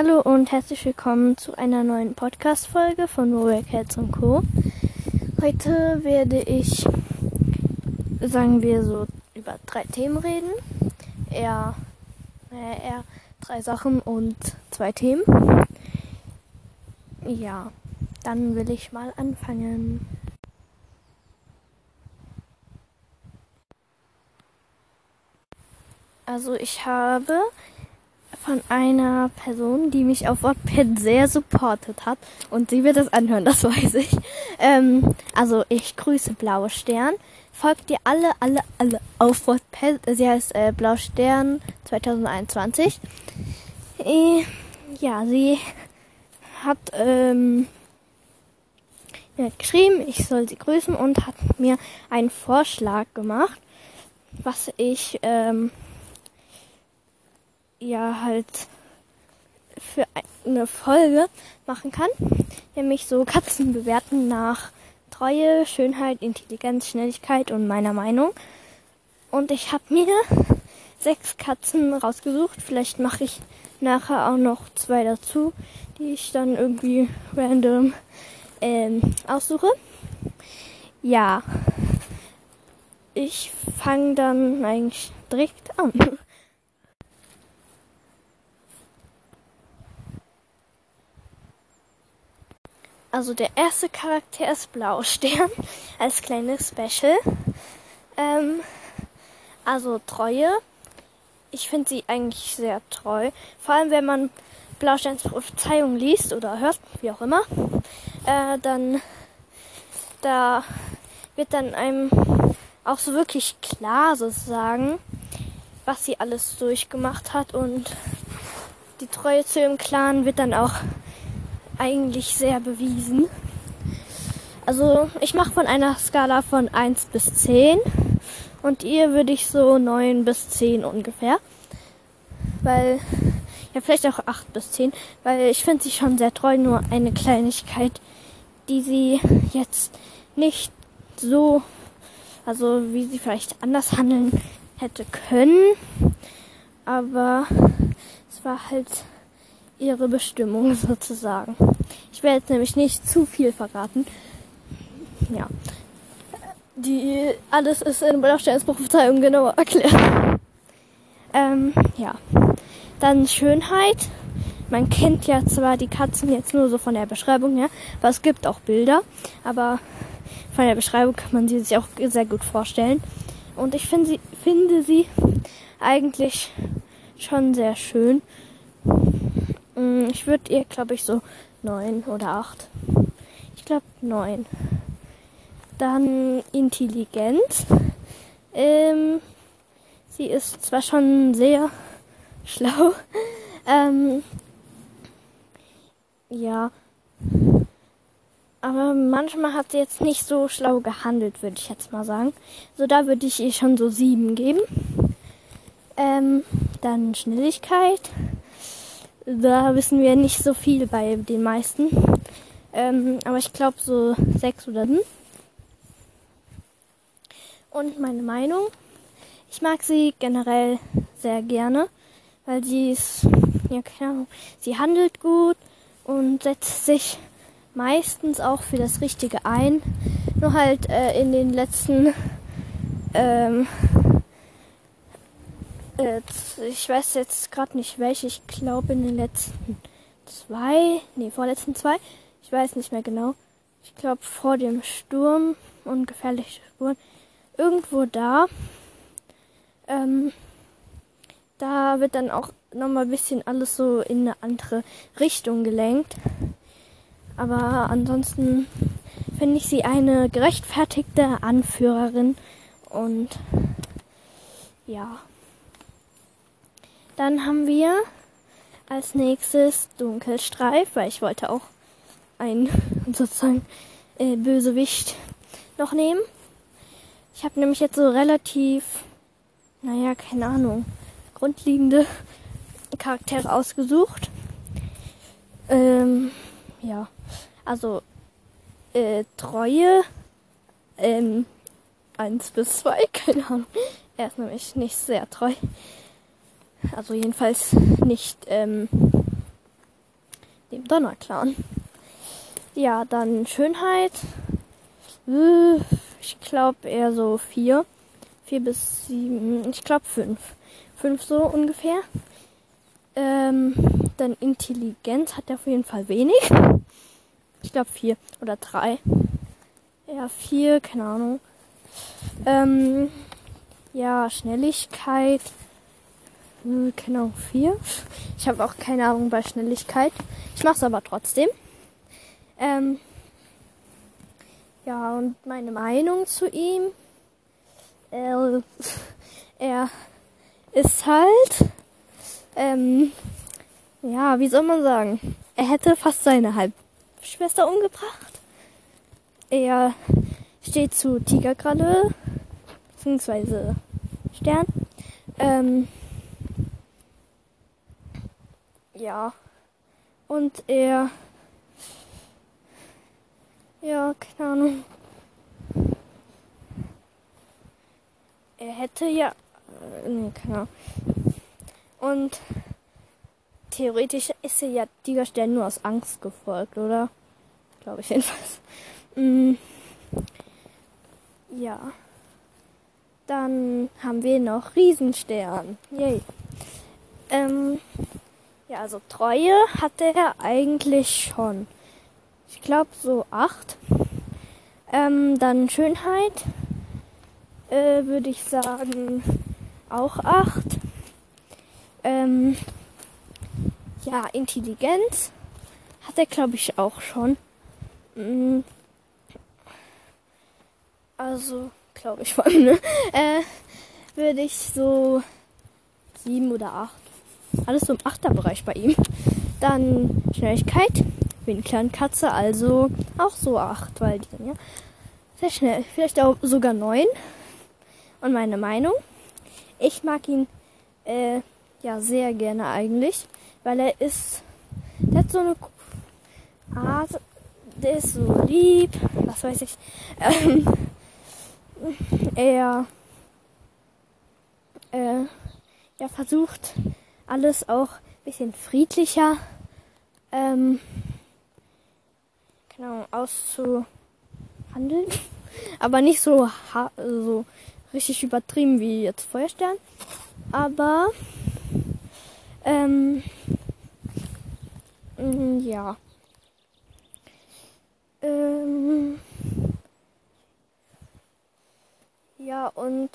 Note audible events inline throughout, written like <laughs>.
Hallo und herzlich willkommen zu einer neuen Podcast-Folge von Warrior Cats Co. Heute werde ich, sagen wir so, über drei Themen reden. Eher, äh, eher drei Sachen und zwei Themen. Ja, dann will ich mal anfangen. Also ich habe von einer Person, die mich auf Wattpad sehr supportet hat. Und sie wird es anhören, das <laughs> weiß ich. Ähm, also ich grüße Blaue Stern. Folgt ihr alle, alle, alle auf Wattpad. Sie heißt äh, Blau Stern 2021. Äh, ja, sie hat ähm, mir geschrieben, ich soll sie grüßen und hat mir einen Vorschlag gemacht, was ich ähm, ja halt für eine Folge machen kann. Nämlich so Katzen bewerten nach Treue, Schönheit, Intelligenz, Schnelligkeit und meiner Meinung. Und ich habe mir sechs Katzen rausgesucht. Vielleicht mache ich nachher auch noch zwei dazu, die ich dann irgendwie random ähm, aussuche. Ja, ich fange dann eigentlich direkt an. <laughs> Also der erste Charakter ist Blaustern <laughs> als kleines Special. Ähm, also Treue. Ich finde sie eigentlich sehr treu. Vor allem wenn man Blausteins Prophezeiung liest oder hört, wie auch immer, äh, dann da wird dann einem auch so wirklich klar sozusagen, was sie alles durchgemacht hat und die Treue zu ihrem Clan wird dann auch eigentlich sehr bewiesen. Also ich mache von einer Skala von 1 bis 10 und ihr würde ich so 9 bis 10 ungefähr. Weil, ja vielleicht auch 8 bis 10, weil ich finde sie schon sehr treu, nur eine Kleinigkeit, die sie jetzt nicht so, also wie sie vielleicht anders handeln hätte können. Aber es war halt ihre Bestimmung <laughs> sozusagen. Ich werde jetzt nämlich nicht zu viel verraten. Ja. Die, alles ist in Blausteins Prophezeiung genauer erklärt. Ähm, ja. Dann Schönheit. Man kennt ja zwar die Katzen jetzt nur so von der Beschreibung her, aber es gibt auch Bilder. Aber von der Beschreibung kann man sie sich auch sehr gut vorstellen. Und ich finde sie, finde sie eigentlich schon sehr schön. Mm, ich würde ihr, glaube ich, so neun oder acht. Ich glaube neun. Dann Intelligenz. Ähm, sie ist zwar schon sehr <laughs> schlau. Ähm, ja. Aber manchmal hat sie jetzt nicht so schlau gehandelt, würde ich jetzt mal sagen. So, da würde ich ihr schon so sieben geben. Ähm, dann Schnelligkeit da wissen wir nicht so viel bei den meisten. Ähm, aber ich glaube so sechs oder sieben. Und meine Meinung. Ich mag sie generell sehr gerne, weil sie ist, ja keine Ahnung, sie handelt gut und setzt sich meistens auch für das Richtige ein. Nur halt äh, in den letzten ähm, äh, ich weiß jetzt gerade nicht welche. Ich glaube in den letzten zwei, nee, vorletzten zwei. Ich weiß nicht mehr genau. Ich glaube vor dem Sturm und gefährliche Spuren. Irgendwo da. Ähm, da wird dann auch nochmal ein bisschen alles so in eine andere Richtung gelenkt. Aber ansonsten finde ich sie eine gerechtfertigte Anführerin und ja. Dann haben wir als nächstes Dunkelstreif, weil ich wollte auch einen <laughs> sozusagen äh, Bösewicht noch nehmen. Ich habe nämlich jetzt so relativ, naja, keine Ahnung, grundlegende Charaktere ausgesucht. Ähm, ja, also äh, Treue, ähm, 1 bis 2, <laughs> keine Ahnung. Er ist nämlich nicht sehr treu. Also jedenfalls nicht, ähm, dem Donnerclown. Ja, dann Schönheit. Äh, ich glaube eher so vier. Vier bis sieben. Ich glaube fünf. Fünf so ungefähr. Ähm, dann Intelligenz hat er auf jeden Fall wenig. Ich glaube vier oder drei. Ja, vier, keine Ahnung. Ähm, ja, Schnelligkeit. Hm, Ahnung, vier. Ich habe auch keine Ahnung bei Schnelligkeit. Ich mache es aber trotzdem. Ähm, ja, und meine Meinung zu ihm. Er, <laughs> er ist halt, ähm, ja, wie soll man sagen? Er hätte fast seine Halbschwester umgebracht. Er steht zu Tigerkralle, beziehungsweise Stern. Ähm, ja. Und er, ja, keine Ahnung. Er hätte ja, äh, nee, keine Ahnung. Und theoretisch ist er ja Tigerstern nur aus Angst gefolgt, oder? Glaube ich jedenfalls. Mm. Ja. Dann haben wir noch Riesenstern. Yay. Ähm, ja, also Treue hatte er eigentlich schon. Ich glaube so acht. Ähm, dann Schönheit äh, würde ich sagen auch acht. Ähm, ja, Intelligenz hat er glaube ich auch schon. Mhm. Also, glaube ich <laughs> allem, ne? Äh, würde ich so sieben oder acht. Alles so im Achterbereich bei ihm. Dann Schnelligkeit, wie eine kleine Katze, also auch so acht, weil die dann ja sehr schnell. Vielleicht auch sogar neun. Und meine Meinung, ich mag ihn äh, ja sehr gerne eigentlich, weil er ist, der hat so eine Art, der ist so lieb, was weiß ich. Ähm, er äh, ja, versucht alles auch ein bisschen friedlicher ähm, genau, auszuhandeln. <laughs> Aber nicht so, so richtig übertrieben wie jetzt Feuerstern. Aber ähm, ja. Ähm, Ja, und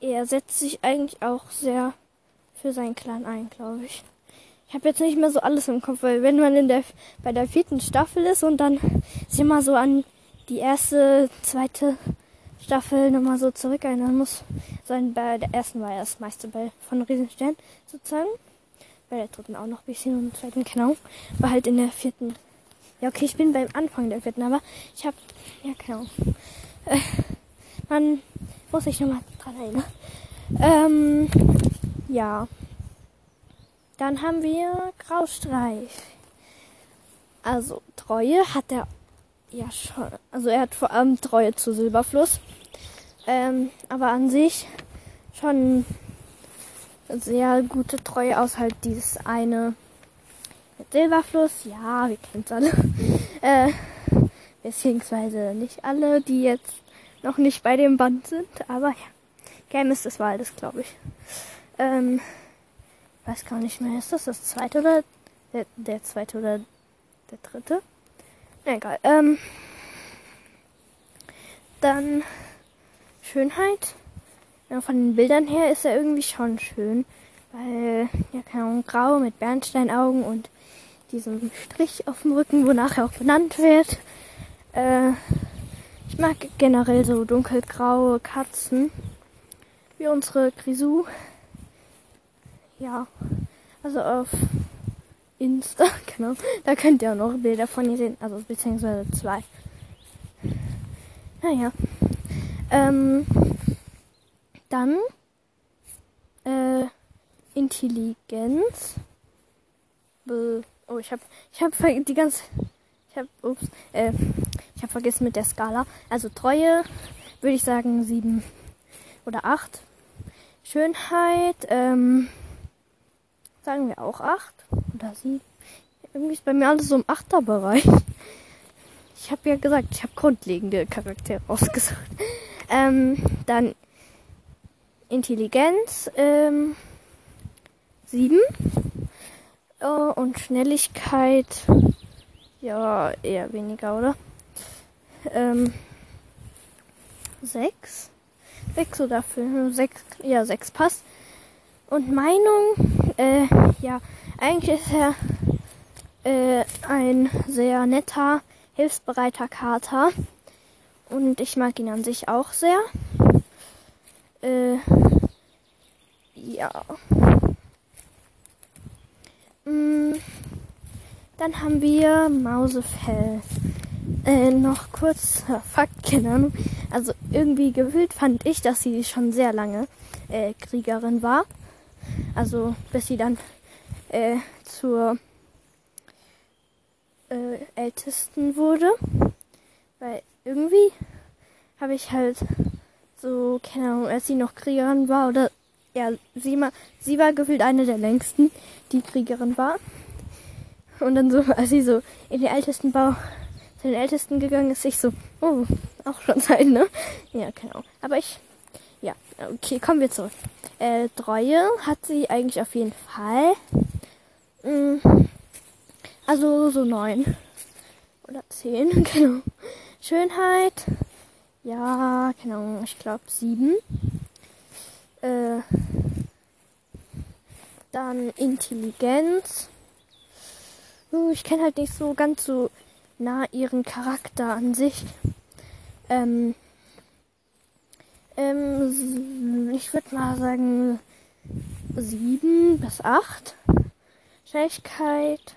er setzt sich eigentlich auch sehr für seinen Clan ein, glaube ich. Ich habe jetzt nicht mehr so alles im Kopf, weil wenn man in der bei der vierten Staffel ist und dann sich mal so an die erste, zweite Staffel nochmal so zurück erinnern muss. So bei der ersten war er das meiste bei von Riesenstern sozusagen. Bei der dritten auch noch ein bisschen und zweiten, genau. War halt in der vierten. Ja, okay, ich bin beim Anfang der vierten, aber ich habe, ja, genau. Äh, man muss sich nochmal dran erinnern. Ähm, ja. Dann haben wir Graustreich. Also Treue hat er ja schon. Also er hat vor allem Treue zu Silberfluss. Ähm, aber an sich schon sehr gute Treue aus halt dieses eine mit Silberfluss. Ja, wir kennen es alle. <laughs> äh, beziehungsweise nicht alle, die jetzt noch nicht bei dem Band sind, aber ja. Game des Waldes, glaube ich. Ähm, weiß gar nicht mehr, ist das das zweite oder der, der zweite oder der dritte? egal. Ähm, dann Schönheit. Ja, von den Bildern her ist er irgendwie schon schön. Weil, ja, keine Ahnung, grau mit Bernsteinaugen und diesem Strich auf dem Rücken, wonach er auch benannt wird. Äh, ich mag generell so dunkelgraue Katzen. Wie unsere Grisou. Ja. Also auf Insta, <laughs> genau. Da könnt ihr auch noch Bilder von ihr sehen. Also beziehungsweise zwei. Naja. Ähm, dann äh, Intelligenz. Oh, ich habe ich hab die ganze ich habe ups, äh, ich habe vergessen mit der Skala. Also Treue würde ich sagen sieben oder acht. Schönheit, ähm, sagen wir auch acht oder sieben. Irgendwie ist bei mir alles so im Achterbereich. Ich habe ja gesagt, ich habe grundlegende Charaktere <laughs> ausgesucht. Ähm, dann Intelligenz ähm, 7 äh, und Schnelligkeit ja eher weniger, oder? Ähm, 6? 6 oder 5? 6, ja 6 passt. Und Meinung, äh, ja, eigentlich ist er äh, ein sehr netter, hilfsbereiter Kater. Und ich mag ihn an sich auch sehr. Äh, ja. Mm, dann haben wir Mausefell. Äh, noch kurz <laughs> Fakt, keine Ahnung. Also irgendwie gefühlt fand ich, dass sie schon sehr lange äh, Kriegerin war. Also bis sie dann äh, zur äh, Ältesten wurde. Weil irgendwie habe ich halt so, keine Ahnung, als sie noch Kriegerin war oder ja, sie, mal, sie war gefühlt eine der längsten, die Kriegerin war. Und dann so, als sie so in den ältesten Bau, zu den ältesten gegangen ist, ich so, oh, auch schon Zeit, ne? Ja, Ahnung. Aber ich, ja, okay, kommen wir zurück. Äh, Treue hat sie eigentlich auf jeden Fall. Mm, also so neun. Oder zehn, <laughs> genau. Schönheit. Ja, Ahnung, ich glaube sieben. Äh, dann Intelligenz. Uh, ich kenne halt nicht so ganz so nah ihren Charakter an sich. Ähm, ähm, ich würde mal sagen sieben bis acht. Schnelligkeit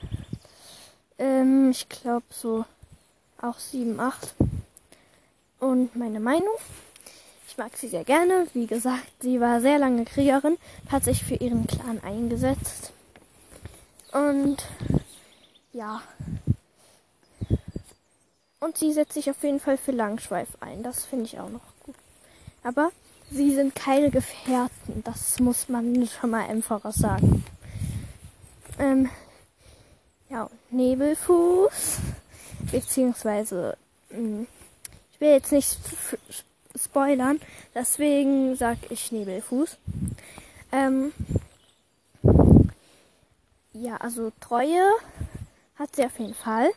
ähm, ich glaube so auch 7, 8. Und meine Meinung. Ich mag sie sehr gerne. Wie gesagt, sie war sehr lange Kriegerin, hat sich für ihren Clan eingesetzt. Und ja. Und sie setzt sich auf jeden Fall für Langschweif ein. Das finde ich auch noch. Aber sie sind keine Gefährten. Das muss man schon mal im Voraus sagen. Ähm, ja, Nebelfuß, beziehungsweise, hm, ich will jetzt nicht spoilern, deswegen sag ich Nebelfuß. Ähm, ja, also Treue hat sie auf jeden Fall.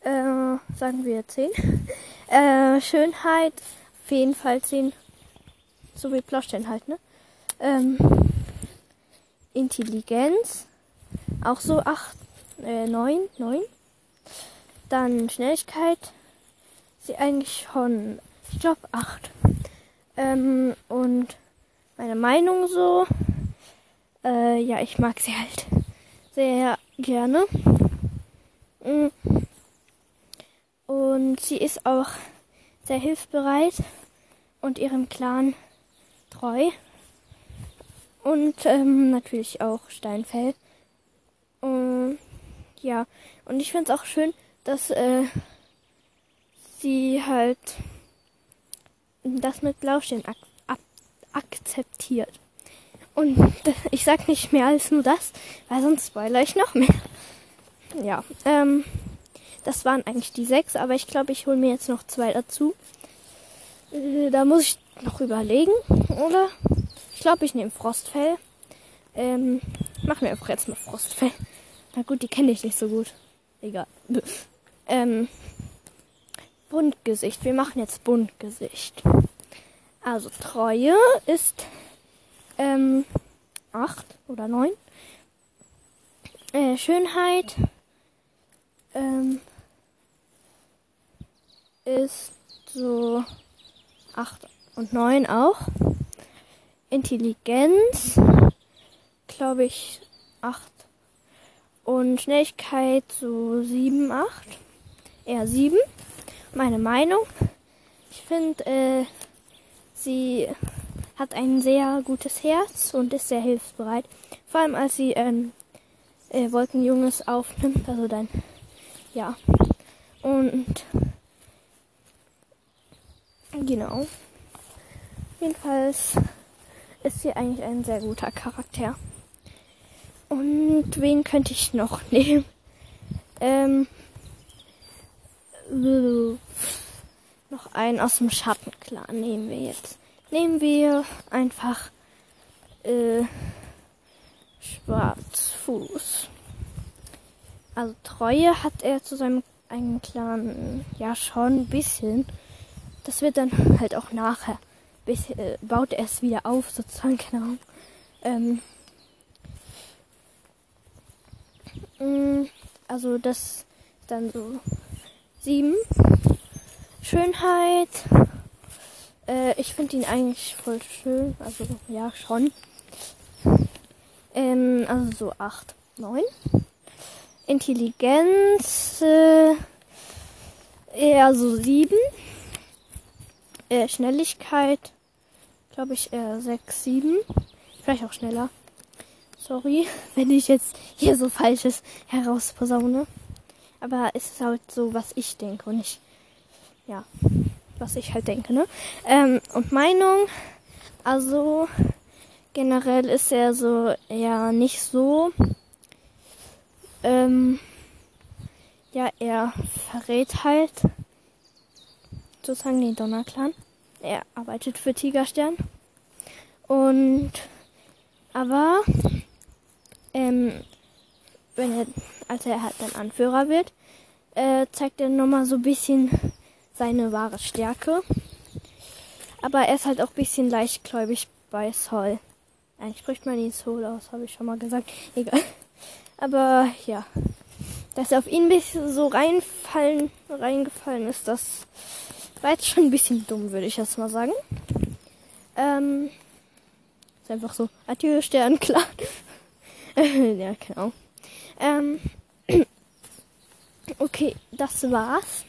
Äh, sagen wir 10. <laughs> Äh, Schönheit jeden Fall 10. So wie Plaustein halt, ne? Ähm, Intelligenz auch so 8 äh, 9, 9. Dann Schnelligkeit. Sie eigentlich schon, ich glaube 8. Ähm, und meine Meinung so, äh, ja, ich mag sie halt sehr gerne. Mm. Und sie ist auch sehr hilfsbereit und ihrem Clan treu. Und ähm, natürlich auch Steinfeld. Und ja, und ich finde es auch schön, dass äh, sie halt das mit Blaustehen ak ak akzeptiert. Und <laughs> ich sag nicht mehr als nur das, weil sonst spoiler ich noch mehr. Ja, ähm, das waren eigentlich die sechs, aber ich glaube, ich hole mir jetzt noch zwei dazu. Äh, da muss ich noch überlegen, oder? Ich glaube, ich nehme Frostfell. Ähm, machen wir einfach jetzt mal Frostfell. Na gut, die kenne ich nicht so gut. Egal. <laughs> Ähm, Buntgesicht. Wir machen jetzt Buntgesicht. Also Treue ist ähm, 8 oder 9. Äh, Schönheit ähm, ist so 8 und 9 auch. Intelligenz, glaube ich, 8 und Schnelligkeit so 7, 8. Eher 7. Meine Meinung. Ich finde, äh, sie hat ein sehr gutes Herz und ist sehr hilfsbereit. Vor allem als sie ähm, äh, Wolkenjunges aufnimmt. Also dann, ja. Und genau. Jedenfalls ist sie eigentlich ein sehr guter Charakter. Und wen könnte ich noch <laughs> nehmen? Ähm, äh, noch einen aus dem Schattenclan nehmen wir jetzt. Nehmen wir einfach äh, Schwarzfuß. Also Treue hat er zu seinem eigenen Clan ja schon ein bisschen. Das wird dann halt auch nachher. Bis, äh, baut er es wieder auf, sozusagen, keine. Ähm, mh, also das ist dann so sieben. Schönheit. Äh, ich finde ihn eigentlich voll schön. Also ja, schon. Ähm, also so acht, neun. Intelligenz. Äh, eher so sieben. Äh, Schnelligkeit. Glaube ich eher sechs, sieben. Vielleicht auch schneller. Sorry, <laughs> wenn ich jetzt hier so Falsches herausposaune. Aber es ist halt so, was ich denke und nicht, ja, was ich halt denke, ne? Ähm, und Meinung, also generell ist er so ja nicht so, ähm, ja, er verrät halt sozusagen den Donnerclan. Er arbeitet für Tigerstern. Und aber ähm, wenn er, als er halt dann Anführer wird, äh, zeigt er nochmal so ein bisschen seine wahre Stärke. Aber er ist halt auch ein bisschen leichtgläubig bei Sol. Eigentlich spricht man ihn Sol aus, habe ich schon mal gesagt. <laughs> Egal. Aber ja. Dass er auf ihn ein bisschen so reinfallen, reingefallen ist, das war jetzt schon ein bisschen dumm, würde ich jetzt mal sagen. Ähm, ist einfach so, adieu, Stern, klar. <laughs> ja, genau. Ähm, <clears throat> okay, das war's.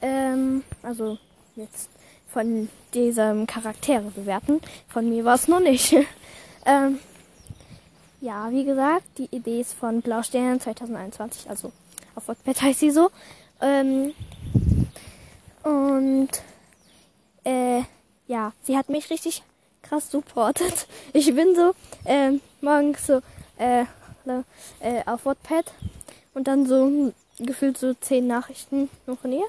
Ähm, also jetzt von diesem Charaktere bewerten. Von mir war es noch nicht. <laughs> ähm, ja, wie gesagt, die Idee ist von Blaustern 2021, also auf Wattpad heißt sie so. Ähm, und äh, ja, sie hat mich richtig krass supportet. <laughs> Ich bin so äh, morgens so äh, äh, auf Wattpad und dann so gefühlt so zehn Nachrichten noch von ihr.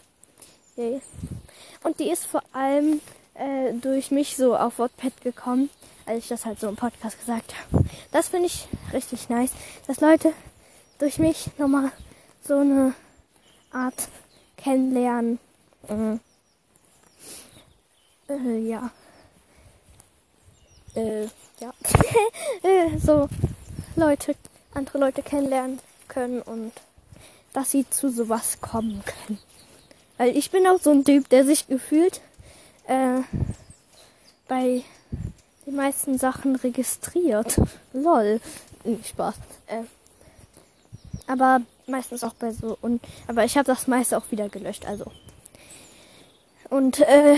Und die ist vor allem äh, durch mich so auf Wattpad gekommen, als ich das halt so im Podcast gesagt habe. Das finde ich richtig nice, dass Leute durch mich nochmal so eine Art kennenlernen. Mhm. Äh, ja äh, ja, <laughs> äh, so Leute, andere Leute kennenlernen können und dass sie zu sowas kommen können. Weil ich bin auch so ein Typ, der sich gefühlt äh, bei den meisten Sachen registriert. Lol. Spaß. Äh, aber meistens auch bei so und aber ich habe das meiste auch wieder gelöscht, also. Und äh,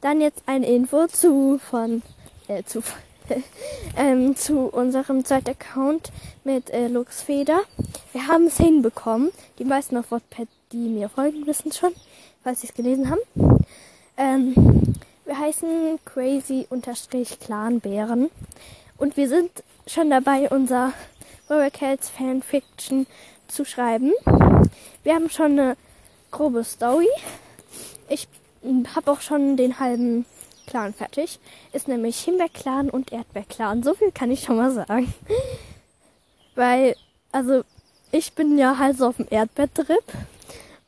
dann jetzt eine Info zu von äh, zu, <laughs> ähm, zu unserem zweiten Account mit äh, Luxfeder. Wir haben es hinbekommen. Die meisten auf WordPad, die mir folgen, wissen es schon, falls sie es gelesen haben. Ähm, wir heißen crazy-clanbären und wir sind schon dabei, unser Cats Fanfiction zu schreiben. Wir haben schon eine grobe Story. Ich habe auch schon den halben Clan fertig. Ist nämlich Himbeerclan und Erdbeerclan. So viel kann ich schon mal sagen. <laughs> Weil, also, ich bin ja halt so auf dem Erdbeertrip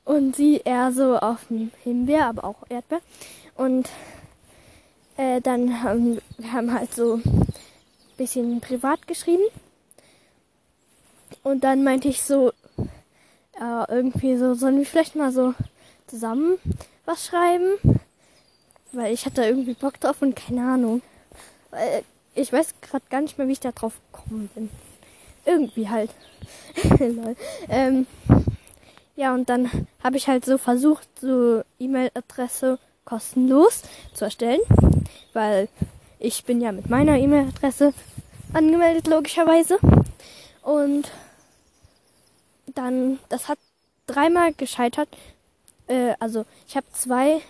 und sie eher so auf dem Himbeer, aber auch Erdbeer. Und äh, dann haben wir haben halt so ein bisschen privat geschrieben. Und dann meinte ich so, äh, irgendwie so, sollen wir vielleicht mal so zusammen was schreiben? Weil ich hatte irgendwie Bock drauf und keine Ahnung. Weil ich weiß gerade gar nicht mehr, wie ich da drauf gekommen bin. Irgendwie halt. <laughs> ähm, ja, und dann habe ich halt so versucht, so E-Mail-Adresse kostenlos zu erstellen. Weil ich bin ja mit meiner E-Mail-Adresse angemeldet, logischerweise. Und dann, das hat dreimal gescheitert. Äh, also ich habe zwei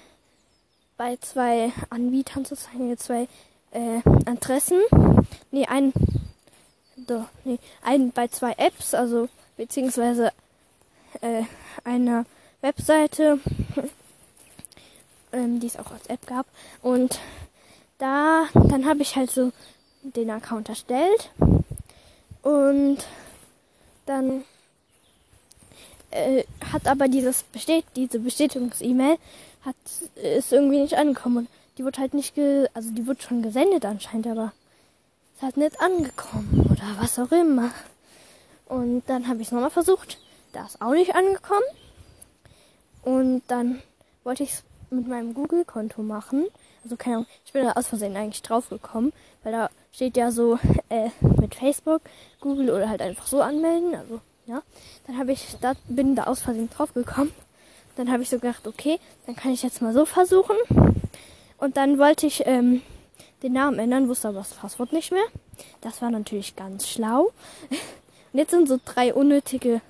bei zwei Anbietern sozusagen, zwei äh, Adressen. Nee, ein doch, nee, ein, bei zwei Apps, also beziehungsweise äh, einer Webseite, <laughs> ähm, die es auch als App gab. Und da, dann habe ich halt so den Account erstellt und dann äh, hat aber dieses Bestät diese Bestätigungs-E-Mail hat ist irgendwie nicht angekommen und die wurde halt nicht ge also die wurde schon gesendet anscheinend, aber es hat nicht angekommen oder was auch immer. Und dann habe ich es nochmal versucht, da ist auch nicht angekommen. Und dann wollte ich es mit meinem Google-Konto machen. Also keine Ahnung, ich bin da aus Versehen eigentlich drauf gekommen, weil da steht ja so äh, mit Facebook, Google oder halt einfach so anmelden. Also ja, dann habe ich da bin da aus Versehen drauf gekommen. Dann habe ich so gedacht, okay, dann kann ich jetzt mal so versuchen. Und dann wollte ich ähm, den Namen ändern, wusste aber das Passwort nicht mehr. Das war natürlich ganz schlau. <laughs> Und jetzt sind so drei unnötige.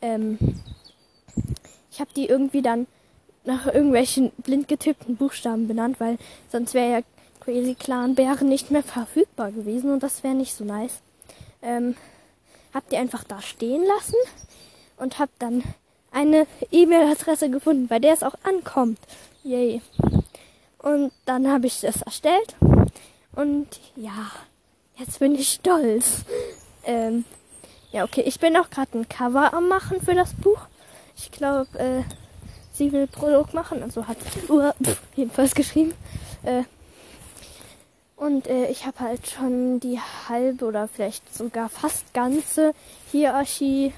Ähm, ich habe die irgendwie dann nach irgendwelchen blind getippten Buchstaben benannt, weil sonst wäre ja Crazy Clan Bären nicht mehr verfügbar gewesen und das wäre nicht so nice. Ähm, hab die einfach da stehen lassen und hab dann eine E-Mail-Adresse gefunden, bei der es auch ankommt. Yay. Und dann habe ich das erstellt und ja, jetzt bin ich stolz. Ähm, ja, okay, ich bin auch gerade ein Cover am machen für das Buch. Ich glaube, äh, sie will Prolog machen, also hat uh, jedenfalls geschrieben. Äh, und äh, ich habe halt schon die halbe oder vielleicht sogar fast ganze Hierarchie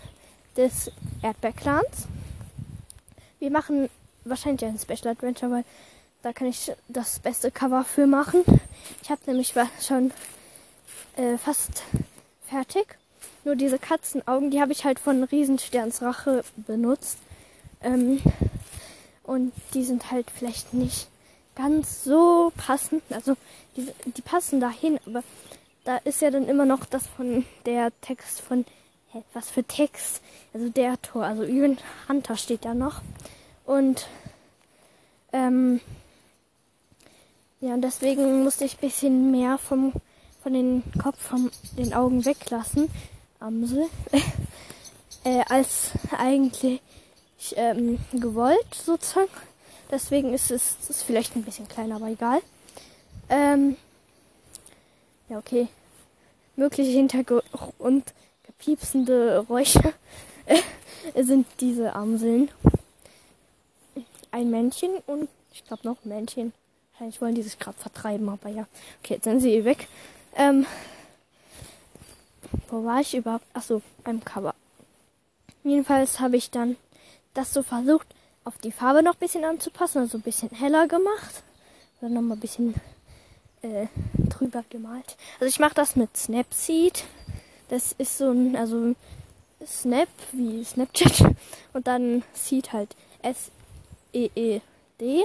des Erdbeerclans. Wir machen wahrscheinlich ein Special Adventure, weil da kann ich das beste Cover für machen. Ich habe nämlich schon äh, fast fertig. Nur diese Katzenaugen, die habe ich halt von Riesensterns Rache benutzt. Ähm, und die sind halt vielleicht nicht ganz so passend. Also die, die passen dahin, aber da ist ja dann immer noch das von der Text von was für Text? Also der Tor, also Ian Hunter steht da noch. Und ähm, ja, und deswegen musste ich bisschen mehr vom, von den Kopf, von den Augen weglassen, Amsel, <laughs> äh, als eigentlich ähm, gewollt, sozusagen. Deswegen ist es ist vielleicht ein bisschen kleiner, aber egal. Ähm, ja, okay. Mögliche Hintergrund gepiepsende Räusche äh, <laughs> sind diese Amseln. Ein Männchen und ich glaube noch ein Männchen. Wahrscheinlich wollen die sich gerade vertreiben, aber ja. Okay, jetzt sind sie eh weg. Ähm, wo war ich überhaupt? Achso, beim Cover. Jedenfalls habe ich dann das so versucht, auf die Farbe noch ein bisschen anzupassen, also ein bisschen heller gemacht. Dann nochmal ein bisschen äh, drüber gemalt. Also ich mache das mit Snapseed. Das ist so ein, also Snap wie Snapchat <laughs> und dann Seed halt S-E-E-D.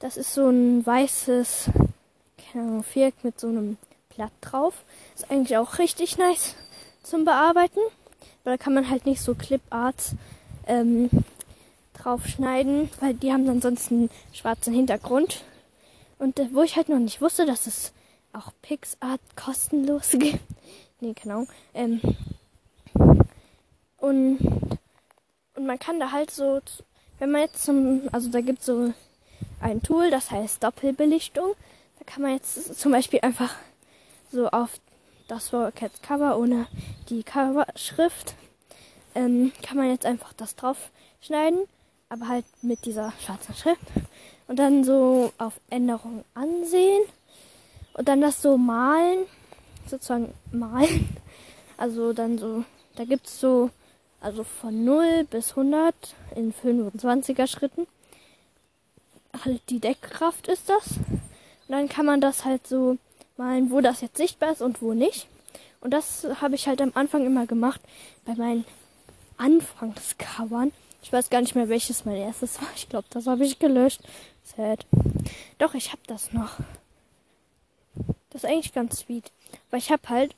Das ist so ein weißes keine Viereck mit so einem Blatt drauf. Ist eigentlich auch richtig nice zum Bearbeiten. Weil da kann man halt nicht so Clip-Arts ähm, draufschneiden, weil die haben dann sonst einen schwarzen Hintergrund. Und äh, wo ich halt noch nicht wusste, dass es auch PixArt kostenlos <laughs> gibt. nee, Ahnung. Ähm, und, und man kann da halt so, wenn man jetzt zum, also da gibt so ein Tool, das heißt Doppelbelichtung. Da kann man jetzt zum Beispiel einfach so auf das Cats Cover ohne die Coverschrift ähm, kann man jetzt einfach das drauf schneiden, aber halt mit dieser schwarzen Schrift und dann so auf Änderungen ansehen und dann das so malen, sozusagen malen. <laughs> Also dann so, da gibt's so, also von 0 bis 100 in 25er Schritten. Halt die Deckkraft ist das. Und dann kann man das halt so malen, wo das jetzt sichtbar ist und wo nicht. Und das habe ich halt am Anfang immer gemacht bei meinen Anfangscovern. Ich weiß gar nicht mehr, welches mein erstes war. Ich glaube, das habe ich gelöscht. Sad. Doch, ich habe das noch. Das ist eigentlich ganz sweet. Weil ich habe halt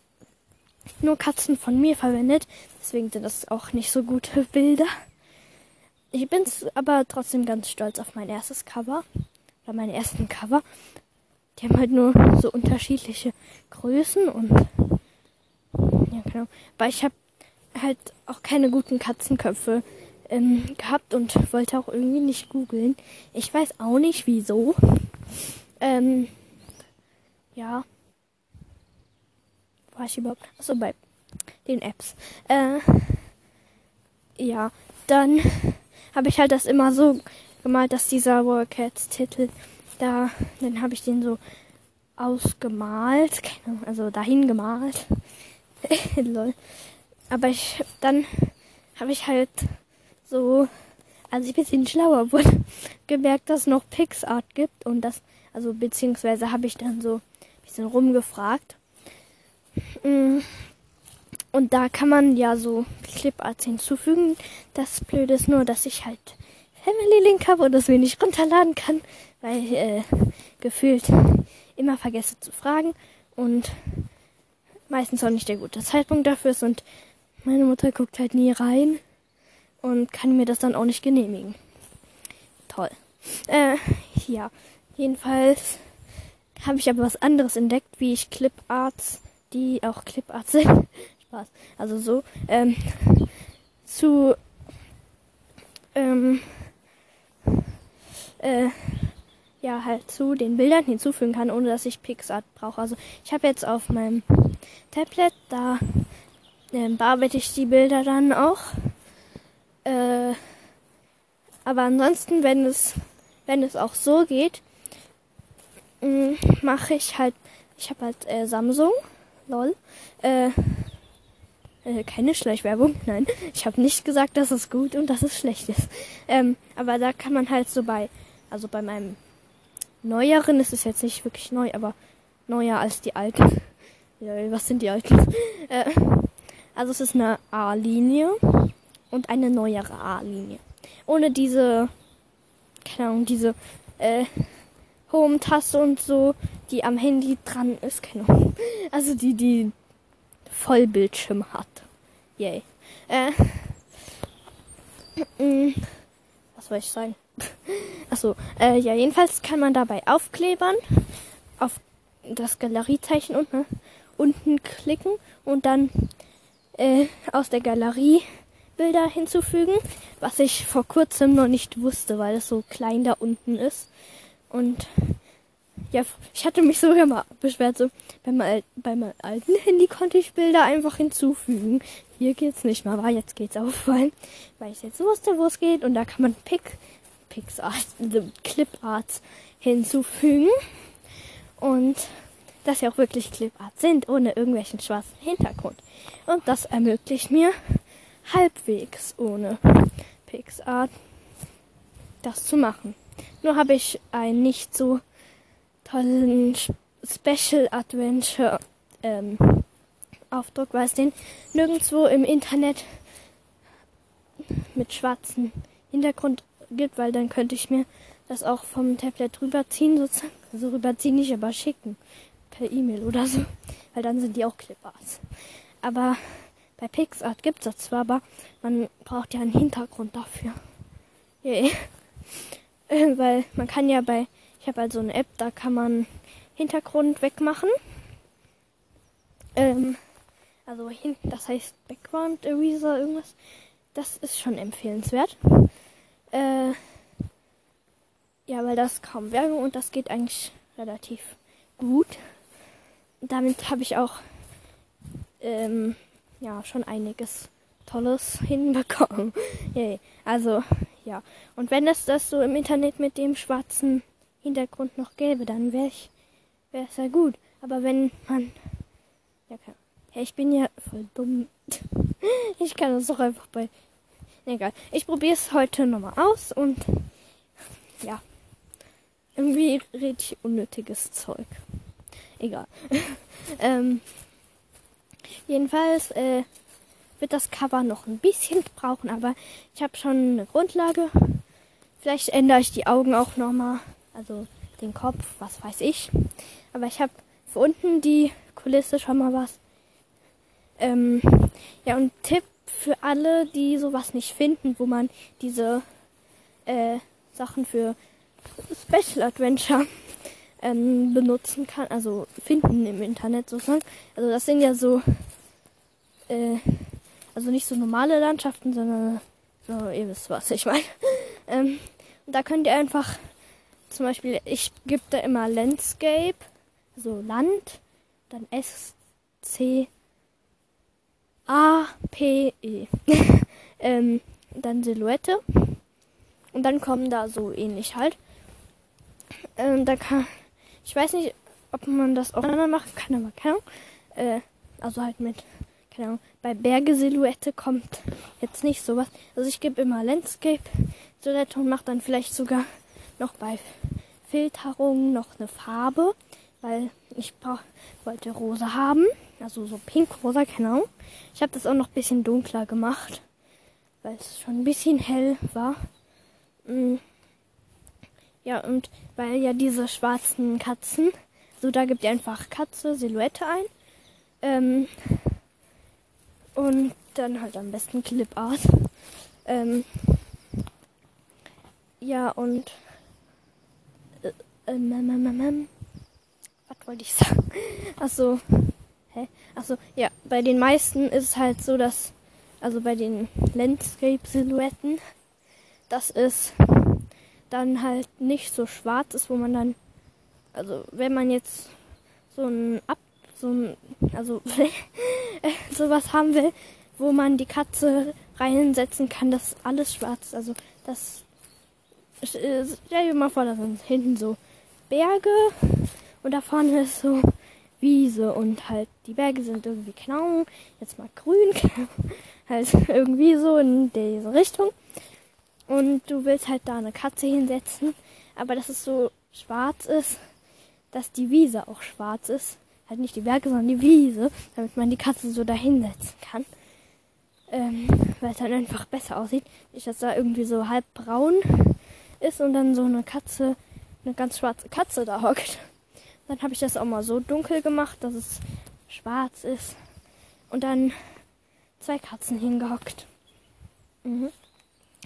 nur Katzen von mir verwendet. Deswegen sind das auch nicht so gute <laughs> Bilder. Ich bin aber trotzdem ganz stolz auf mein erstes Cover. Oder meine ersten Cover. Die haben halt nur so unterschiedliche Größen und ja, genau. Weil ich habe halt auch keine guten Katzenköpfe ähm, gehabt und wollte auch irgendwie nicht googeln. Ich weiß auch nicht wieso. Ähm, ja. War ich überhaupt? Achso, bei den Apps. Äh, ja, dann habe ich halt das immer so gemalt, dass dieser Warcats-Titel da, dann habe ich den so ausgemalt, also dahin gemalt. <laughs> Lol. Aber ich, dann habe ich halt so, als ich ein bisschen schlauer wurde, <laughs> gemerkt, dass es noch PixArt gibt und das, also beziehungsweise habe ich dann so ein bisschen rumgefragt. Mm. Und da kann man ja so Cliparts hinzufügen. Das Blöde ist nur, dass ich halt Family Link habe und das mir nicht runterladen kann, weil ich äh, gefühlt immer vergesse zu fragen und meistens auch nicht der gute Zeitpunkt dafür ist und meine Mutter guckt halt nie rein und kann mir das dann auch nicht genehmigen. Toll. Äh, ja. Jedenfalls habe ich aber was anderes entdeckt, wie ich Cliparts, die auch Cliparts sind, <laughs> Spaß, also so, ähm, zu, ähm, äh, ja, halt zu den Bildern hinzufügen kann, ohne dass ich Pixart brauche. Also ich habe jetzt auf meinem Tablet, da ähm, bearbeite ich die Bilder dann auch äh, aber ansonsten, wenn es, wenn es auch so geht, mm, mache ich halt, ich habe halt äh, Samsung, lol, äh, äh, keine Schleichwerbung, <laughs> nein, ich habe nicht gesagt, dass es gut und dass es schlecht ist. Ähm, aber da kann man halt so bei, also bei meinem neueren ist es jetzt nicht wirklich neu, aber neuer als die alten. <laughs> Was sind die alten? <laughs> Äh, also es ist eine A-Linie und eine neuere A-Linie. Ohne diese, keine Ahnung, diese äh, Home-Taste und so, die am Handy dran ist, keine Ahnung. <laughs> Also die, die Vollbildschirm hat. Yay. Äh, <laughs> mm, was soll ich sagen? <laughs> Achso, äh, ja, jedenfalls kann man dabei Aufklebern auf das Galeriezeichen unten, unten klicken und dann äh, aus der Galerie Bilder hinzufügen, was ich vor kurzem noch nicht wusste, weil es so klein da unten ist. Und ja, ich hatte mich sogar mal beschwert, so beim, beim alten Handy konnte ich Bilder einfach hinzufügen. Hier geht's nicht mehr, aber jetzt geht's auch, weil, ich jetzt wusste, wo es geht und da kann man Pick, Pixart, <laughs> Cliparts hinzufügen. Und dass sie auch wirklich Cliparts sind, ohne irgendwelchen schwarzen Hintergrund. Und das ermöglicht mir, halbwegs ohne PixArt das zu machen. Nur habe ich einen nicht so tollen Special Adventure ähm, Aufdruck, weil es den nirgendwo im Internet mit schwarzem Hintergrund gibt, weil dann könnte ich mir das auch vom Tablet rüberziehen, sozusagen. Also rüberziehen nicht, aber schicken. Per E-Mail oder so. Weil dann sind die auch Clippers. Aber bei PixArt gibt es das zwar, aber man braucht ja einen Hintergrund dafür. Yeah. <laughs> Weil man kann ja bei, ich habe also eine App, da kann man Hintergrund wegmachen. Ähm, also hinten, das heißt Background Eraser, irgendwas. Das ist schon empfehlenswert. Äh, ja, weil das kaum Werbung und das geht eigentlich relativ gut. Damit habe ich auch ähm, ja schon einiges Tolles <laughs> hinbekommen. Yay. Also, ja. Und wenn es das so im Internet mit dem schwarzen Hintergrund noch gäbe, dann wäre ich, wäre es ja gut. Aber wenn man, ja, kann, ja, ich bin ja voll dumm. <laughs> ich kann das doch einfach bei, egal. Ich probiere es heute nochmal aus und, ja. Irgendwie rede ich unnötiges Zeug. Egal. <laughs> ähm, Jedenfalls äh, wird das Cover noch ein bisschen brauchen, aber ich habe schon eine Grundlage. Vielleicht ändere ich die Augen auch nochmal, also den Kopf, was weiß ich. Aber ich habe für unten die Kulisse schon mal was. Ähm, ja, und Tipp für alle, die sowas nicht finden, wo man diese äh, Sachen für Special Adventure ähm, benutzen kann, also finden im Internet sozusagen. Also das sind ja so äh, also nicht so normale Landschaften, sondern so, ihr wisst, was ich meine. <laughs> Ähm, da könnt ihr einfach, zum Beispiel, ich gebe da immer Landscape, so Land, dann S, C, A, P, E. <laughs> ähm, dann Silhouette. Und dann kommen da so ähnlich halt. Ähm, da kann, ich weiß nicht, ob man das auch immer machen kann, aber keine Ahnung. Äh, also halt mit, keine Ahnung, bei Berge-Silhouette kommt jetzt nicht sowas. Also ich gebe immer Landscape-Silhouette und mache dann vielleicht sogar noch bei Filterung noch eine Farbe, weil ich wollte rosa haben. Also so pink-rosa, keine Ahnung. Ich habe das auch noch ein bisschen dunkler gemacht, weil es schon ein bisschen hell war. Mm. Ja, und weil ja diese schwarzen Katzen, so da gibt ihr einfach Katze, Silhouette ein. Ähm, und dann halt am besten Clip Art. Ähm, ja, und äh, ähm, ähm, ähm, was wollte ich sagen? <laughs> Achso, hä? Achso, ja, bei den meisten ist es halt so, dass, also bei den Landscape-Silhouetten, dass es dann halt nicht so schwarz ist, wo man dann, also wenn man jetzt so ein Ab, so ein, also <laughs> sowas haben will, wo man die Katze reinsetzen kann, das alles schwarz, also das, stell dir mal vor, da sind hinten so Berge und da vorne ist so Wiese und halt die Berge sind irgendwie genau, jetzt mal grün, <laughs> halt irgendwie so in diese Richtung und du willst halt da eine Katze hinsetzen, aber dass es so schwarz ist, dass die Wiese auch schwarz ist. Halt nicht die Berge, sondern die Wiese, damit man die Katze so da hinsetzen kann. Ähm, weil es dann einfach besser aussieht. Nicht, dass da irgendwie so halb braun ist und dann so eine Katze, eine ganz schwarze Katze da hockt. Dann habe ich das auch mal so dunkel gemacht, dass es schwarz ist. Und dann zwei Katzen hingehockt. Mhm.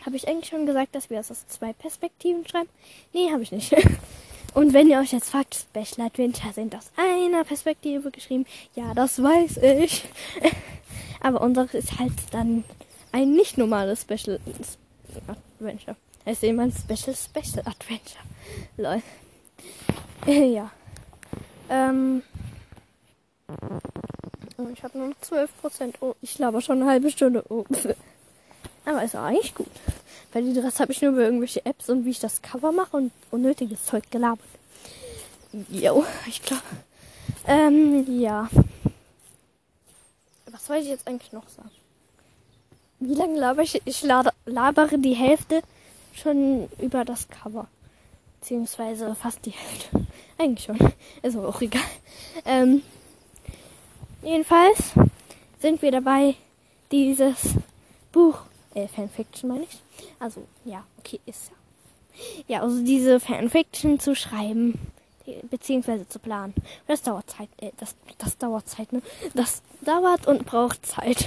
Habe ich eigentlich schon gesagt, dass wir das aus zwei Perspektiven schreiben? Nee, habe ich nicht. <laughs> Und wenn ihr euch jetzt fragt, Special Adventure sind aus einer Perspektive geschrieben, ja, das weiß ich. <laughs> Aber unsere ist halt dann ein nicht normales Special Adventure. Heißt jemand Special Special Adventure. Lol. <laughs> ja. Ähm. Oh, ich habe nur noch 12%. Oh, ich glaube schon eine halbe Stunde. Oh. Aber ist auch eigentlich gut. Weil die Rest habe ich nur über irgendwelche Apps und wie ich das Cover mache und unnötiges Zeug gelabert. Jo, ich glaube. Ähm, ja. Was soll ich jetzt eigentlich noch sagen? Wie lange labere ich? Ich labere die Hälfte schon über das Cover. Beziehungsweise fast die Hälfte. <laughs> Eigentlich schon. Ist aber auch egal. Ähm, jedenfalls sind wir dabei, dieses Buch äh, Fanfiction meine ich. Also, ja, okay, ist ja. Ja, also diese Fanfiction zu schreiben, beziehungsweise zu planen. Das dauert Zeit, äh, das, das dauert Zeit, ne? Das dauert und braucht Zeit.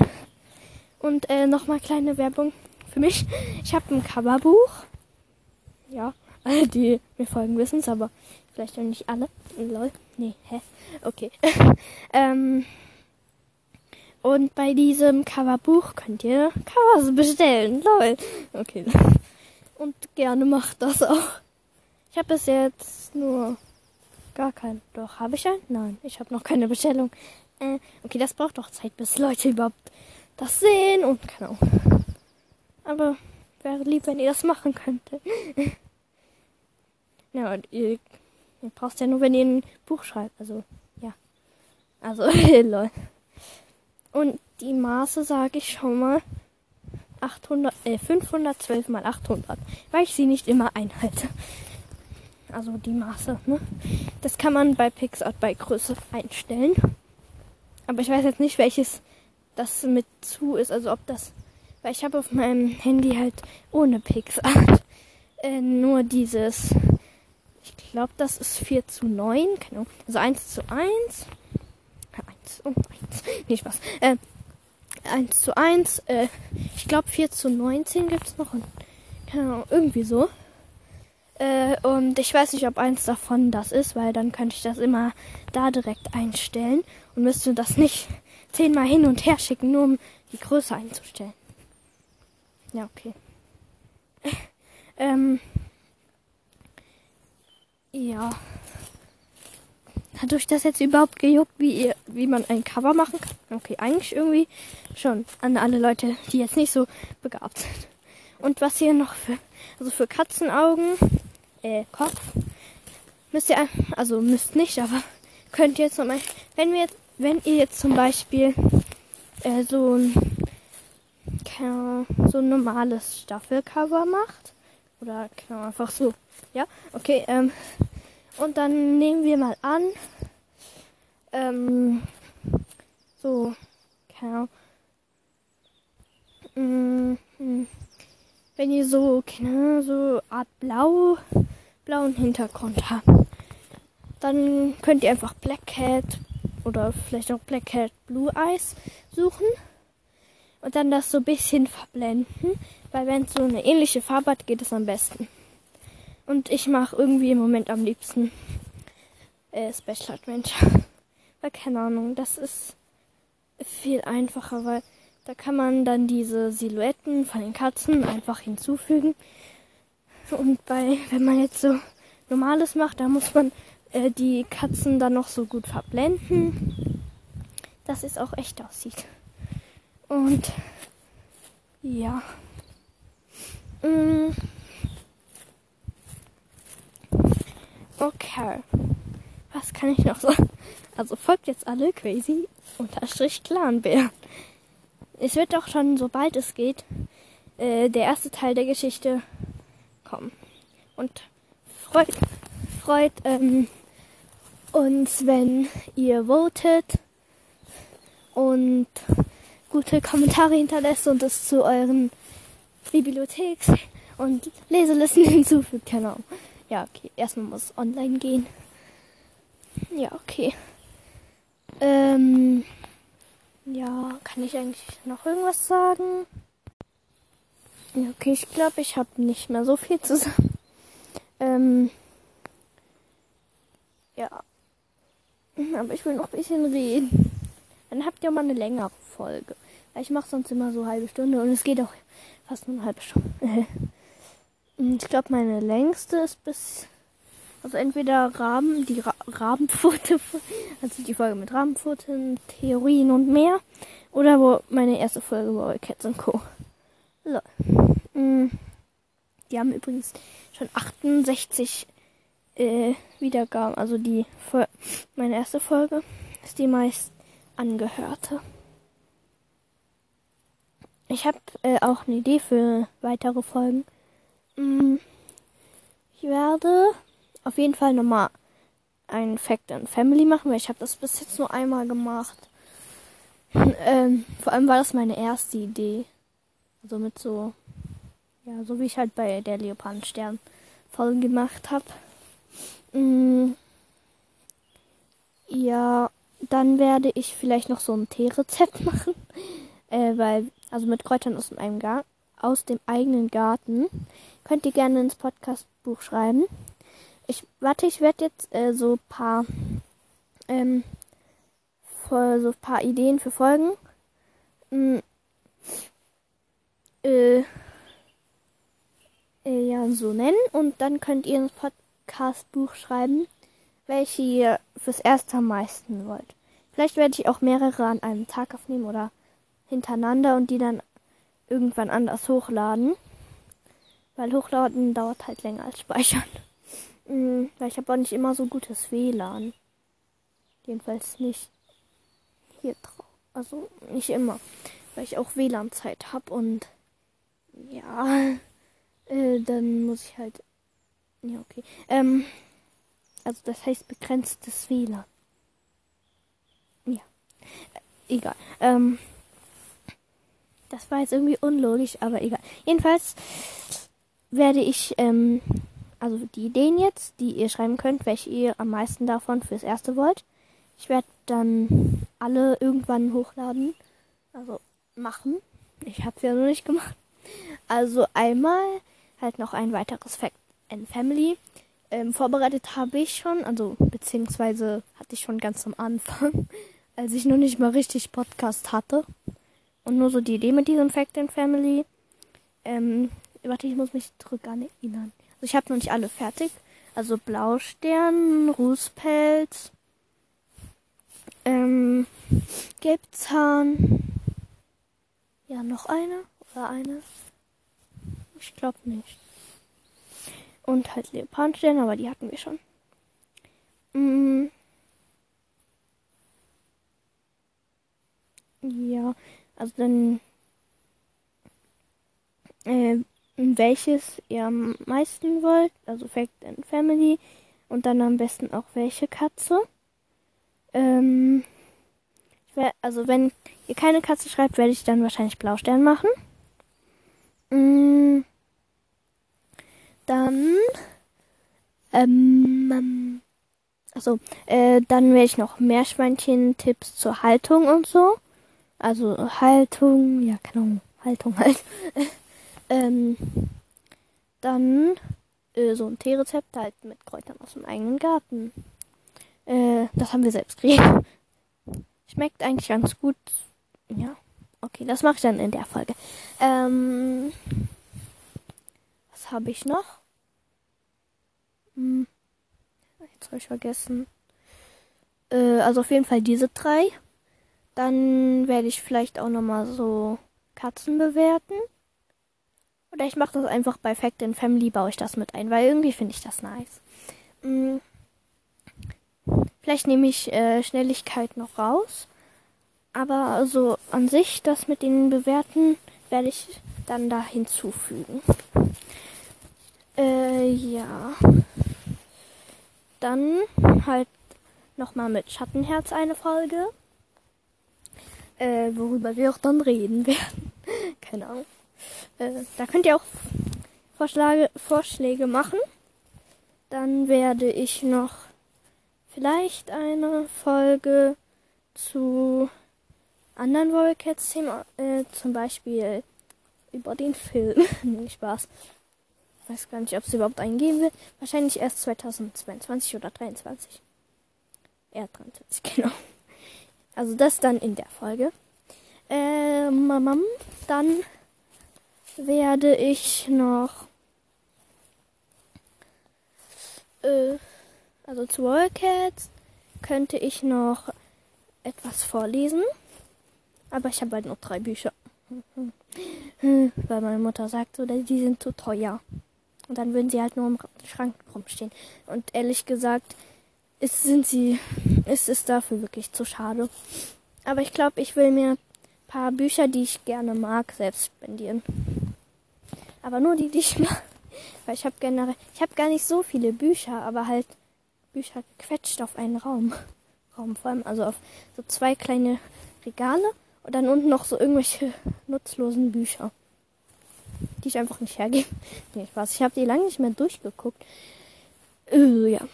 Und äh, nochmal kleine Werbung für mich. Ich habe ein Coverbuch. Ja, alle, die mir folgen, wissen es, aber vielleicht auch nicht alle. Lol. Nee, hä? Okay. <laughs> ähm, und bei diesem Coverbuch könnt ihr Covers bestellen. Lol. Okay. Und gerne macht das auch. Ich habe bis jetzt nur gar kein. Doch, habe ich ein? Nein, ich habe noch keine Bestellung. Äh, okay, das braucht doch Zeit, bis Leute überhaupt das sehen und keine Ahnung. Aber wäre lieb, wenn ihr das machen könntet. <laughs> ja, und ihr, ihr braucht ja nur, wenn ihr ein Buch schreibt. Also, ja. Also, <laughs> lol. Und die Maße sage ich schon mal 800, äh, 512 mal 800, weil ich sie nicht immer einhalte. Also die Maße, ne? Das kann man bei PixArt bei Größe einstellen. Aber ich weiß jetzt nicht, welches das mit zu ist. Also ob das, weil ich habe auf meinem Handy halt ohne PixArt äh, nur dieses, ich glaube, das ist 4 zu 9, genau. Also 1 zu 1 1, oh, 1, nee, Spaß. Äh, 1 zu 1, äh, ich glaube 4 zu 19 gibt's noch und, keine Ahnung, irgendwie so. Äh, und ich weiß nicht, ob eins davon das ist, weil dann könnte ich das immer da direkt einstellen und müsste das nicht <laughs> zehnmal hin und her schicken, nur um die Größe einzustellen. Ja, okay. <laughs> ähm. Ja. Hat euch das jetzt überhaupt gejuckt, wie ihr, wie man ein Cover machen kann? Okay, eigentlich irgendwie schon. An alle Leute, die jetzt nicht so begabt sind. Und was ihr noch für, also für Katzenaugen, äh, Kopf, müsst ihr, also müsst nicht, aber könnt ihr jetzt nochmal, wenn wir jetzt, wenn ihr jetzt zum Beispiel äh, so ein, keine so ein normales Staffelcover macht, oder keine einfach so, ja, okay, ähm, und dann nehmen wir mal an, ähm, so, keine Ahnung, mm, wenn ihr so, keine so Art blau, blauen Hintergrund habt, dann könnt ihr einfach Black Cat oder vielleicht auch Black Cat Blue Eyes suchen und dann das so ein bisschen verblenden, weil wenn es so eine ähnliche Farbe hat, geht es am besten. Und ich mache irgendwie im Moment am liebsten äh, Special Adventure. <laughs> Weil keine Ahnung, das ist viel einfacher, weil da kann man dann diese Silhouetten von den Katzen einfach hinzufügen. Und bei, wenn man jetzt so normales macht, da muss man äh, die Katzen dann noch so gut verblenden, dass es auch echt aussieht. Und ja. Mm. Okay. Was kann ich noch sagen? Also folgt jetzt alle crazy unterstrich Clanbär. Es wird doch schon, sobald es geht, äh, der erste Teil der Geschichte kommen. Und freut, freut ähm, uns, wenn ihr votet und gute Kommentare hinterlässt und es zu euren Bibliotheks- und Leselisten <laughs> hinzufügt. Genau. Ja, okay. Erstmal muss es online gehen. Ja, okay. Ähm, ja, kann ich eigentlich noch irgendwas sagen? Ja, okay, ich glaube, ich habe nicht mehr so viel zu sagen. Ähm, ja. Aber ich will noch ein bisschen reden. Dann habt ihr mal eine längere Folge. Ich mache sonst immer so eine halbe Stunde und es geht auch fast nur eine halbe Stunde. <laughs> Ich glaube, meine längste ist bis. Also entweder Raben, die Ra Rabenpfote, <laughs> also die Folge mit Rabenpfoten, Theorien und mehr. Oder wo meine erste Folge war Cats Co. So. Mm. Die haben übrigens schon 68 äh, Wiedergaben. Also die meine erste Folge ist die meist angehörte. Ich habe äh, auch eine Idee für weitere Folgen. Mm, ich werde auf jeden Fall nochmal ein Fact and Family machen, weil ich habe das bis jetzt nur einmal gemacht. <laughs> ähm, vor allem war das meine erste Idee. Also mit so, ja, so wie ich halt bei der Leopardenstern voll gemacht habe. Mm, ja, dann werde ich vielleicht noch so ein Teerezept <laughs> machen. Äh, weil, also mit Kräutern aus dem, aus dem eigenen Garten. Könnt ihr gerne ins Podcastbuch schreiben. Ich warte, ich werde jetzt äh, so paar ähm, für, so paar Ideen für Folgen mm, äh, äh, ja so nennen und dann könnt ihr ins Podcastbuch schreiben, welche ihr fürs erste am meisten wollt. Vielleicht werde ich auch mehrere an einem Tag aufnehmen oder hintereinander und die dann irgendwann anders hochladen. Weil hochladen dauert halt länger als speichern. <laughs> Mhm, weil ich habe auch nicht immer so gutes WLAN. Jedenfalls nicht hier drauf. Also nicht immer. Weil ich auch WLAN-Zeit habe und ja, <laughs> äh, dann muss ich halt. Ja, okay. Ähm, also das heißt begrenztes WLAN. Ja. Äh, egal. Ähm, das war jetzt irgendwie unlogisch, aber egal. Jedenfalls werde ich, ähm, also die Ideen jetzt, die ihr schreiben könnt, welche ihr am meisten davon fürs erste wollt. Ich werde dann alle irgendwann hochladen. Also machen. Ich habe es ja noch nicht gemacht. Also einmal halt noch ein weiteres Fact and Family. Ähm, vorbereitet habe ich schon, also beziehungsweise hatte ich schon ganz am Anfang. <laughs> als ich noch nicht mal richtig Podcast hatte und nur so die Idee mit diesem Fact and Family. Ähm, warte, ich muss mich zurück an erinnern. Also ich habe noch nicht alle fertig. Also Blaustern, Rußpelz, ähm, Gelbzahn. Ja, noch eine oder eine? Ich glaube nicht. Und halt Leopardenstern, aber die hatten wir schon. Mm. Ja, also dann äh, welches ihr am meisten wollt, also Fact and Family und dann am besten auch welche Katze. Ähm, also wenn ihr keine Katze schreibt, werde ich dann wahrscheinlich Blaustern machen. Mm, dann ähm, also äh, dann werde ich noch Meerschweinchen-Tipps zur Haltung und so. Also Haltung, ja, keine Ahnung, Haltung halt. <laughs> ähm, dann äh, so ein Teerezept halt mit Kräutern aus dem eigenen Garten. Äh, das haben wir selbst kreiert. <laughs> Schmeckt eigentlich ganz gut. Ja. Okay, das mache ich dann in der Folge. Ähm, was habe ich noch? Hm. Jetzt habe ich vergessen. Äh, also auf jeden Fall diese drei. Dann werde ich vielleicht auch nochmal so Katzen bewerten. Oder ich mache das einfach bei Fact in Family, baue ich das mit ein, weil irgendwie finde ich das nice. Hm. Vielleicht nehme ich äh, Schnelligkeit noch raus. Aber also an sich, das mit den Bewerten, werde ich dann da hinzufügen. Äh, ja. Dann halt nochmal mit Schattenherz eine Folge äh, worüber wir auch dann reden <laughs> werden. Keine Ahnung. Äh, da könnt ihr auch Vorschläge, Vorschläge machen. Dann werde ich noch vielleicht eine Folge zu anderen Wildcats-Themen, äh, zum Beispiel über den Film. <laughs> nee, Spaß. Ich weiß gar nicht, ob es überhaupt eingehen will. Wahrscheinlich erst 2022 oder 2023. Eher 23, <laughs> genau. Also das dann in der Folge. Ähm, dann werde ich noch äh, also zu Wildcats könnte ich noch etwas vorlesen. Aber ich habe halt noch drei Bücher. <laughs> Weil meine Mutter sagt so, die sind zu teuer. Und dann würden sie halt nur im Schrank rumstehen. Und ehrlich gesagt, ist, sind sie, ist es dafür wirklich zu schade. Aber ich glaube, ich will mir paar Bücher, die ich gerne mag, selbst spendieren. Aber nur die, die ich mag. <laughs> Weil ich habe generell, ich habe gar nicht so viele Bücher, aber halt Bücher gequetscht auf einen Raum. <laughs> Raum vor allem, also auf so zwei kleine Regale und dann unten noch so irgendwelche <laughs> nutzlosen Bücher, die ich einfach nicht hergebe. Nee, Spaß. Ich habe die lange nicht mehr durchgeguckt. Äh, ja.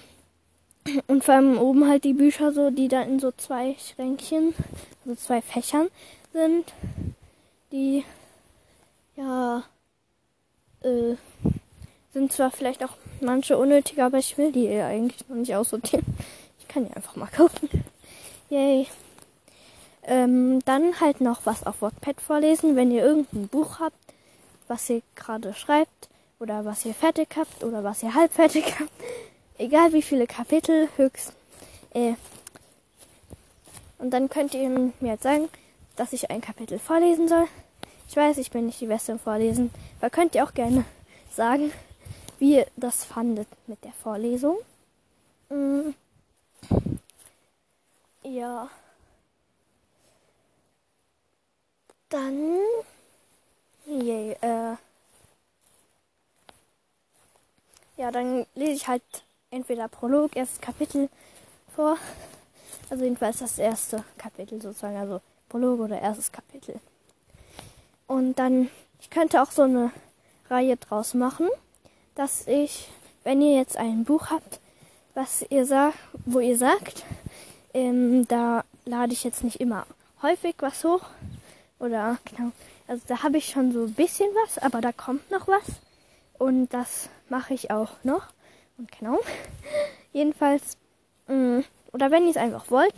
Und vor allem oben halt die Bücher so, die da in so zwei Schränkchen, also zwei Fächern sind, die ja äh, sind zwar vielleicht auch manche unnötig, aber ich will die eigentlich noch nicht aussortieren. Ich kann die einfach mal kaufen. Yay. Ähm, dann halt noch was auf Wattpad vorlesen, wenn ihr irgendein Buch habt, was ihr gerade schreibt oder was ihr fertig habt oder was ihr halb fertig habt egal wie viele Kapitel, höchst. Äh, und dann könnt ihr mir jetzt sagen, dass ich ein Kapitel vorlesen soll. Ich weiß, ich bin nicht die Beste im Vorlesen, aber könnt ihr auch gerne sagen, wie ihr das fandet mit der Vorlesung. Mm. Ja. Dann. Yay, äh. Ja, dann lese ich halt entweder Prolog, erstes Kapitel vor. Also jedenfalls das erste Kapitel sozusagen, also Prolog oder erstes Kapitel. Und dann, ich könnte auch so eine Reihe draus machen, dass ich, wenn ihr jetzt ein Buch habt, was ihr sagt, wo ihr sagt, ähm, da lade ich jetzt nicht immer häufig was hoch. Oder genau, also da habe ich schon so ein bisschen was, aber da kommt noch was. Und das mache ich auch noch. Und genau. <laughs> Jedenfalls, mh, mm, oder wenn ihr es einfach wollt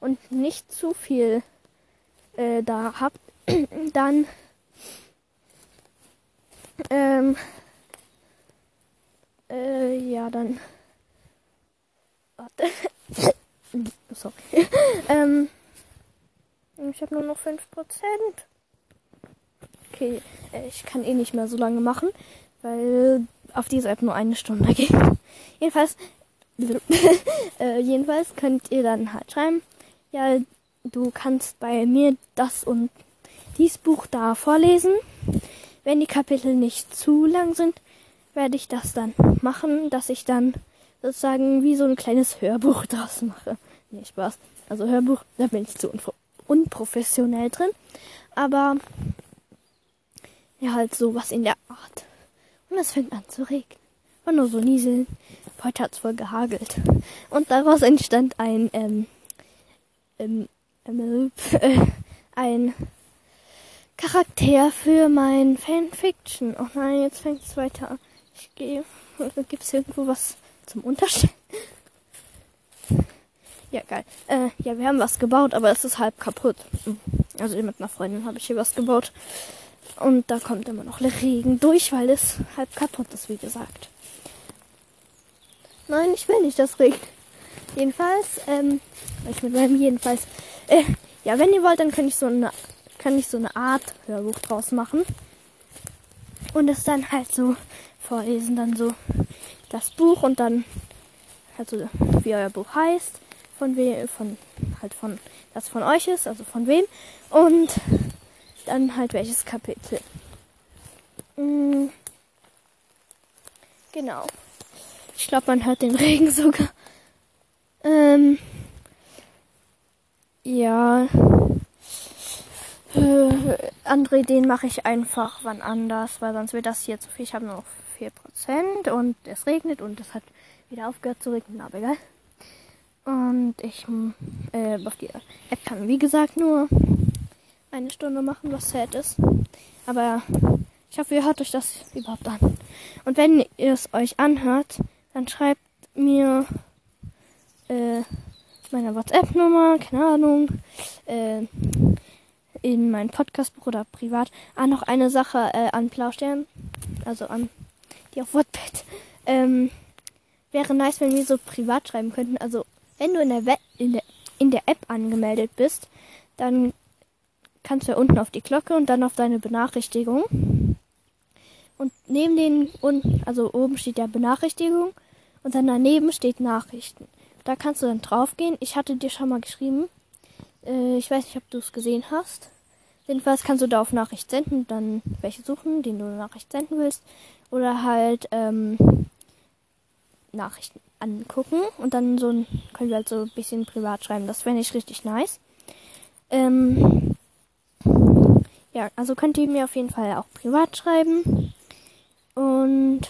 und nicht zu viel äh, da habt, <clears throat> dann ähm, äh, ja, dann warte. <laughs> Sorry. <laughs> ähm, ich habe nur noch 5%. Okay, äh, ich kann eh nicht mehr so lange machen, weil auf dieser App nur eine Stunde <laughs> geht. Jedenfalls, äh, jedenfalls könnt ihr dann halt schreiben, ja, du kannst bei mir das und dies Buch da vorlesen. Wenn die Kapitel nicht zu lang sind, werde ich das dann machen, dass ich dann sozusagen wie so ein kleines Hörbuch <laughs> draus mache. Nee, Spaß. Also Hörbuch, da bin ich zu unprofessionell drin. Aber ja, halt so was in der Art. Und es fängt an zu regnen. War nur so nieseln. Heute hat's voll gehagelt. Und daraus entstand ein, ähm, ähm, ähm äh, <laughs> ein Charakter für mein Fanfiction. Oh nein, jetzt fängt es weiter an. Ich gehe. Gibt es irgendwo was zum Unterstellen? <laughs> Ja, geil. Äh, ja, wir haben was gebaut, aber es ist halb kaputt. Also mit einer Freundin habe ich hier was gebaut. Und da kommt immer noch Regen durch, weil es halb kaputt ist, wie gesagt. Nein, ich will nicht, dass regnet. Jedenfalls, ähm, ich mit meinem jedenfalls, äh, ja, wenn ihr wollt, dann kann ich so eine, kann ich so eine Art Hörbuch draus machen. Und es dann halt so vorlesen, dann so das Buch und dann halt so, wie euer Buch heißt, von wem, von, halt von, das von euch ist, also von wem. Und dann halt welches Kapitel. Mhm. Genau. Ich glaube, man hört den Regen <laughs> sogar. Ähm, ja. Äh, andere Ideen mache ich einfach wann anders, weil sonst wird das hier zu viel. Ich habe nur noch 4% und es regnet und es hat wieder aufgehört zu regnen, aber egal. Und ich äh, auf die App kann wie gesagt nur eine Stunde machen, was sad ist. Aber ich hoffe, ihr hört euch das überhaupt an. Und wenn ihr es euch anhört, dann schreibt mir äh, meine WhatsApp-Nummer, keine Ahnung, äh, in mein Podcastbuch oder privat. Ah, noch eine Sache äh, an Blaustern, also an die auf WhatsApp. Ähm, wäre nice, wenn wir so privat schreiben könnten. Also, wenn du in der, We in der, in der App angemeldet bist, dann kannst du ja unten auf die Glocke und dann auf deine Benachrichtigung. Und neben den, also oben steht ja Benachrichtigung und dann daneben steht Nachrichten. Da kannst du dann draufgehen. Ich hatte dir schon mal geschrieben. Äh, ich weiß nicht, ob du es gesehen hast. Jedenfalls kannst du da auf Nachricht senden, dann welche suchen, den du Nachricht senden willst. Oder halt ähm, Nachrichten angucken und dann so ein, können wir halt so ein bisschen privat schreiben. Das fände ich richtig nice. Ähm, ja, also könnt ihr mir auf jeden Fall auch privat schreiben. Und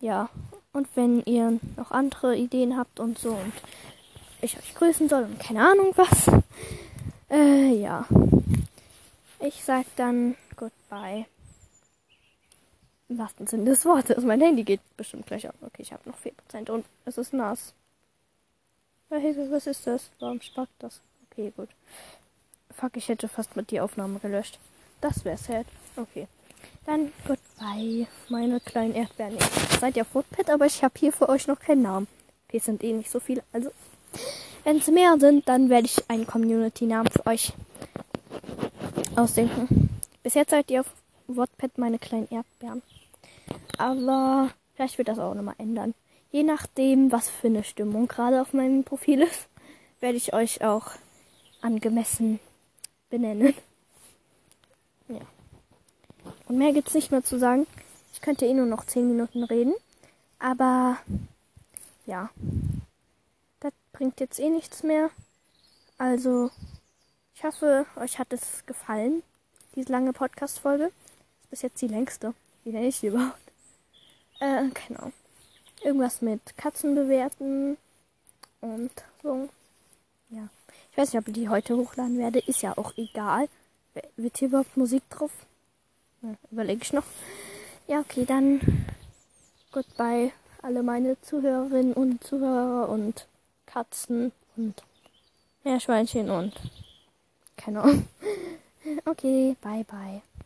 ja, und wenn ihr noch andere Ideen habt und so und ich euch grüßen soll und keine Ahnung was, <laughs> äh, ja. Ich sag dann goodbye. Im wahrsten Sinne des Wortes. Mein Handy geht bestimmt gleich auf. Okay, ich habe noch 4% und es ist nass. Was ist das? Warum spackt das? Okay, gut. Fuck, ich hätte fast mit die Aufnahme gelöscht. Das wäre sad. Okay. Dann goodbye, meine kleinen Erdbeeren. Ihr seid ja Footpad, aber ich habe hier für euch noch keinen Namen. Es sind eh nicht so viele. Also, wenn es mehr sind, dann werde ich einen Community-Namen für euch ausdenken. Bis jetzt seid ihr auf Wattpad meine kleinen Erdbeeren. Aber vielleicht wird das auch nochmal ändern. Je nachdem, was für eine Stimmung gerade auf meinem Profil ist, werde ich euch auch angemessen benennen. Und mehr gibt's nicht mehr zu sagen. Ich könnte eh nur noch 10 Minuten reden. Aber ja. Das bringt jetzt eh nichts mehr. Also, ich hoffe, euch hat es gefallen. Diese lange Podcast-Folge. Ist bis jetzt die längste. Wie nenne ich die überhaupt? Äh, genau. Irgendwas mit Katzen bewerten. Und so. Ja. Ich weiß nicht, ob ich die heute hochladen werde. Ist ja auch egal. Wird hier überhaupt Musik drauf? Überlege ich noch. Ja, okay, dann goodbye alle meine Zuhörerinnen und Zuhörer und Katzen und Meerschweinchen und keine Ahnung. <laughs> Okay, bye bye.